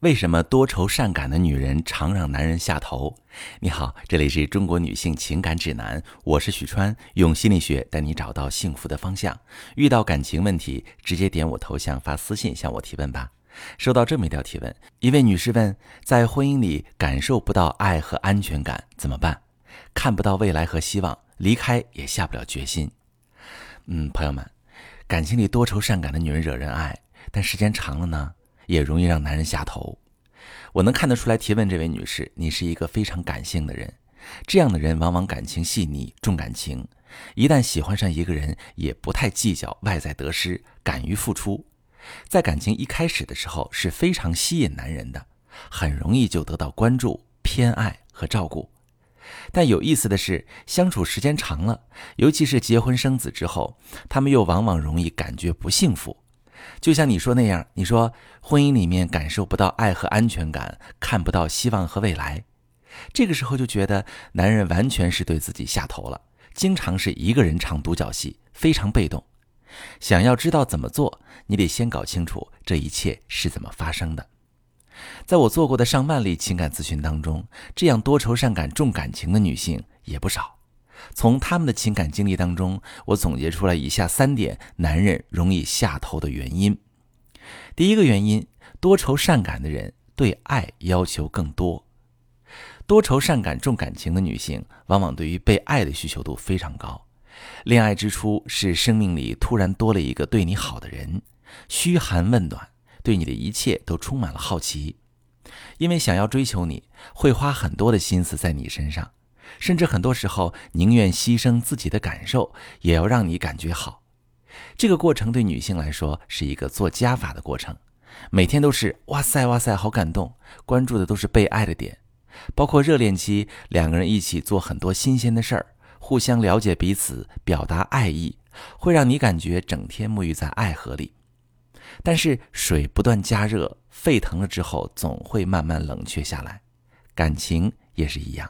为什么多愁善感的女人常让男人下头？你好，这里是中国女性情感指南，我是许川，用心理学带你找到幸福的方向。遇到感情问题，直接点我头像发私信向我提问吧。收到这么一条提问，一位女士问：在婚姻里感受不到爱和安全感怎么办？看不到未来和希望，离开也下不了决心。嗯，朋友们，感情里多愁善感的女人惹人爱，但时间长了呢？也容易让男人下头。我能看得出来，提问这位女士，你是一个非常感性的人。这样的人往往感情细腻，重感情。一旦喜欢上一个人，也不太计较外在得失，敢于付出。在感情一开始的时候，是非常吸引男人的，很容易就得到关注、偏爱和照顾。但有意思的是，相处时间长了，尤其是结婚生子之后，他们又往往容易感觉不幸福。就像你说那样，你说婚姻里面感受不到爱和安全感，看不到希望和未来，这个时候就觉得男人完全是对自己下头了，经常是一个人唱独角戏，非常被动。想要知道怎么做，你得先搞清楚这一切是怎么发生的。在我做过的上万例情感咨询当中，这样多愁善感、重感情的女性也不少。从他们的情感经历当中，我总结出来以下三点男人容易下头的原因。第一个原因，多愁善感的人对爱要求更多。多愁善感、重感情的女性，往往对于被爱的需求度非常高。恋爱之初是生命里突然多了一个对你好的人，嘘寒问暖，对你的一切都充满了好奇，因为想要追求你，会花很多的心思在你身上。甚至很多时候宁愿牺牲自己的感受，也要让你感觉好。这个过程对女性来说是一个做加法的过程，每天都是哇塞哇塞，好感动，关注的都是被爱的点。包括热恋期，两个人一起做很多新鲜的事儿，互相了解彼此，表达爱意，会让你感觉整天沐浴在爱河里。但是水不断加热，沸腾了之后，总会慢慢冷却下来。感情也是一样。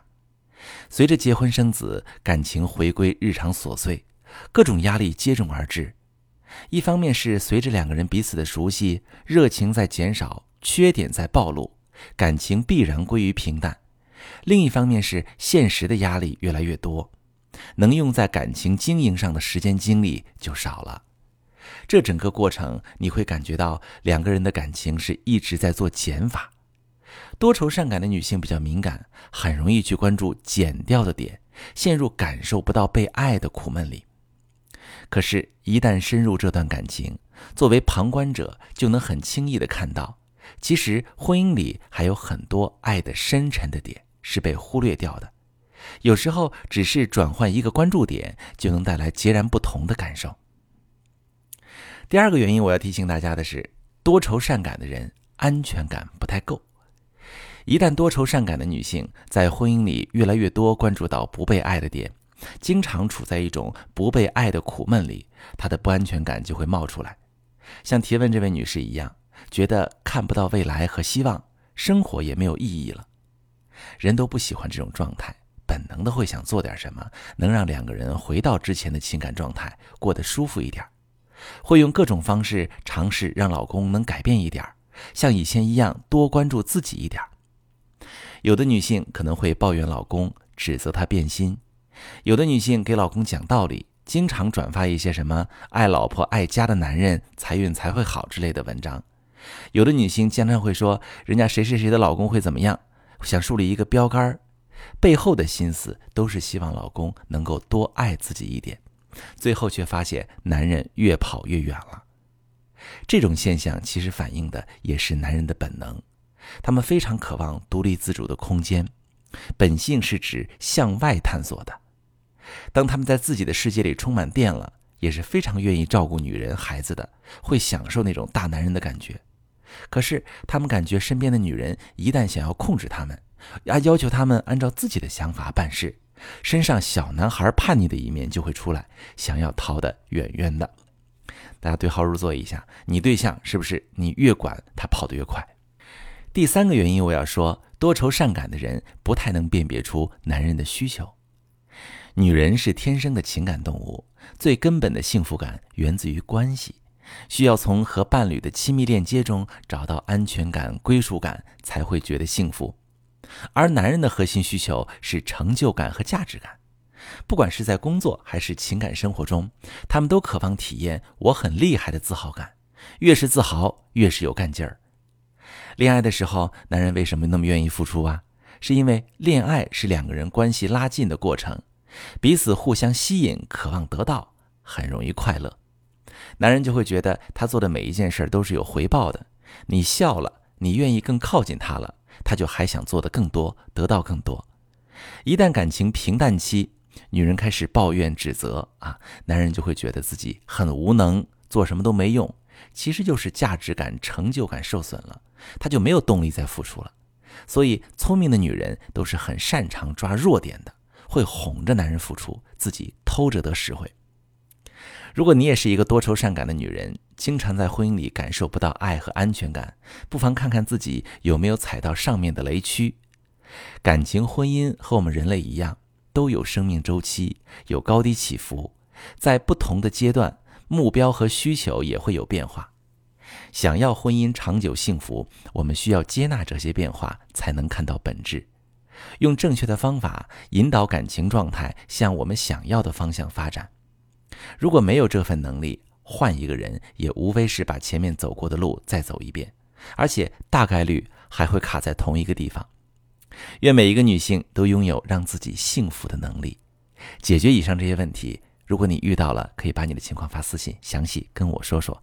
随着结婚生子，感情回归日常琐碎，各种压力接踵而至。一方面是随着两个人彼此的熟悉，热情在减少，缺点在暴露，感情必然归于平淡；另一方面是现实的压力越来越多，能用在感情经营上的时间精力就少了。这整个过程，你会感觉到两个人的感情是一直在做减法。多愁善感的女性比较敏感，很容易去关注减掉的点，陷入感受不到被爱的苦闷里。可是，一旦深入这段感情，作为旁观者就能很轻易的看到，其实婚姻里还有很多爱的深沉的点是被忽略掉的。有时候，只是转换一个关注点，就能带来截然不同的感受。第二个原因，我要提醒大家的是，多愁善感的人安全感不太够。一旦多愁善感的女性在婚姻里越来越多关注到不被爱的点，经常处在一种不被爱的苦闷里，她的不安全感就会冒出来。像提问这位女士一样，觉得看不到未来和希望，生活也没有意义了。人都不喜欢这种状态，本能的会想做点什么，能让两个人回到之前的情感状态，过得舒服一点。会用各种方式尝试让老公能改变一点，像以前一样多关注自己一点。有的女性可能会抱怨老公，指责他变心；有的女性给老公讲道理，经常转发一些什么“爱老婆爱家的男人财运才会好”之类的文章；有的女性经常会说人家谁谁谁的老公会怎么样，想树立一个标杆背后的心思都是希望老公能够多爱自己一点，最后却发现男人越跑越远了。这种现象其实反映的也是男人的本能。他们非常渴望独立自主的空间，本性是指向外探索的。当他们在自己的世界里充满电了，也是非常愿意照顾女人、孩子的，会享受那种大男人的感觉。可是他们感觉身边的女人一旦想要控制他们，啊，要求他们按照自己的想法办事，身上小男孩叛逆的一面就会出来，想要逃得远远的。大家对号入座一下，你对象是不是你越管他跑得越快？第三个原因，我要说，多愁善感的人不太能辨别出男人的需求。女人是天生的情感动物，最根本的幸福感源自于关系，需要从和伴侣的亲密链接中找到安全感、归属感，才会觉得幸福。而男人的核心需求是成就感和价值感，不管是在工作还是情感生活中，他们都渴望体验“我很厉害”的自豪感。越是自豪，越是有干劲儿。恋爱的时候，男人为什么那么愿意付出啊？是因为恋爱是两个人关系拉近的过程，彼此互相吸引，渴望得到，很容易快乐。男人就会觉得他做的每一件事都是有回报的。你笑了，你愿意更靠近他了，他就还想做的更多，得到更多。一旦感情平淡期，女人开始抱怨指责啊，男人就会觉得自己很无能，做什么都没用。其实就是价值感、成就感受损了，他就没有动力再付出了。所以，聪明的女人都是很擅长抓弱点的，会哄着男人付出，自己偷着得实惠。如果你也是一个多愁善感的女人，经常在婚姻里感受不到爱和安全感，不妨看看自己有没有踩到上面的雷区。感情、婚姻和我们人类一样，都有生命周期，有高低起伏，在不同的阶段。目标和需求也会有变化。想要婚姻长久幸福，我们需要接纳这些变化，才能看到本质。用正确的方法引导感情状态向我们想要的方向发展。如果没有这份能力，换一个人也无非是把前面走过的路再走一遍，而且大概率还会卡在同一个地方。愿每一个女性都拥有让自己幸福的能力，解决以上这些问题。如果你遇到了，可以把你的情况发私信，详细跟我说说，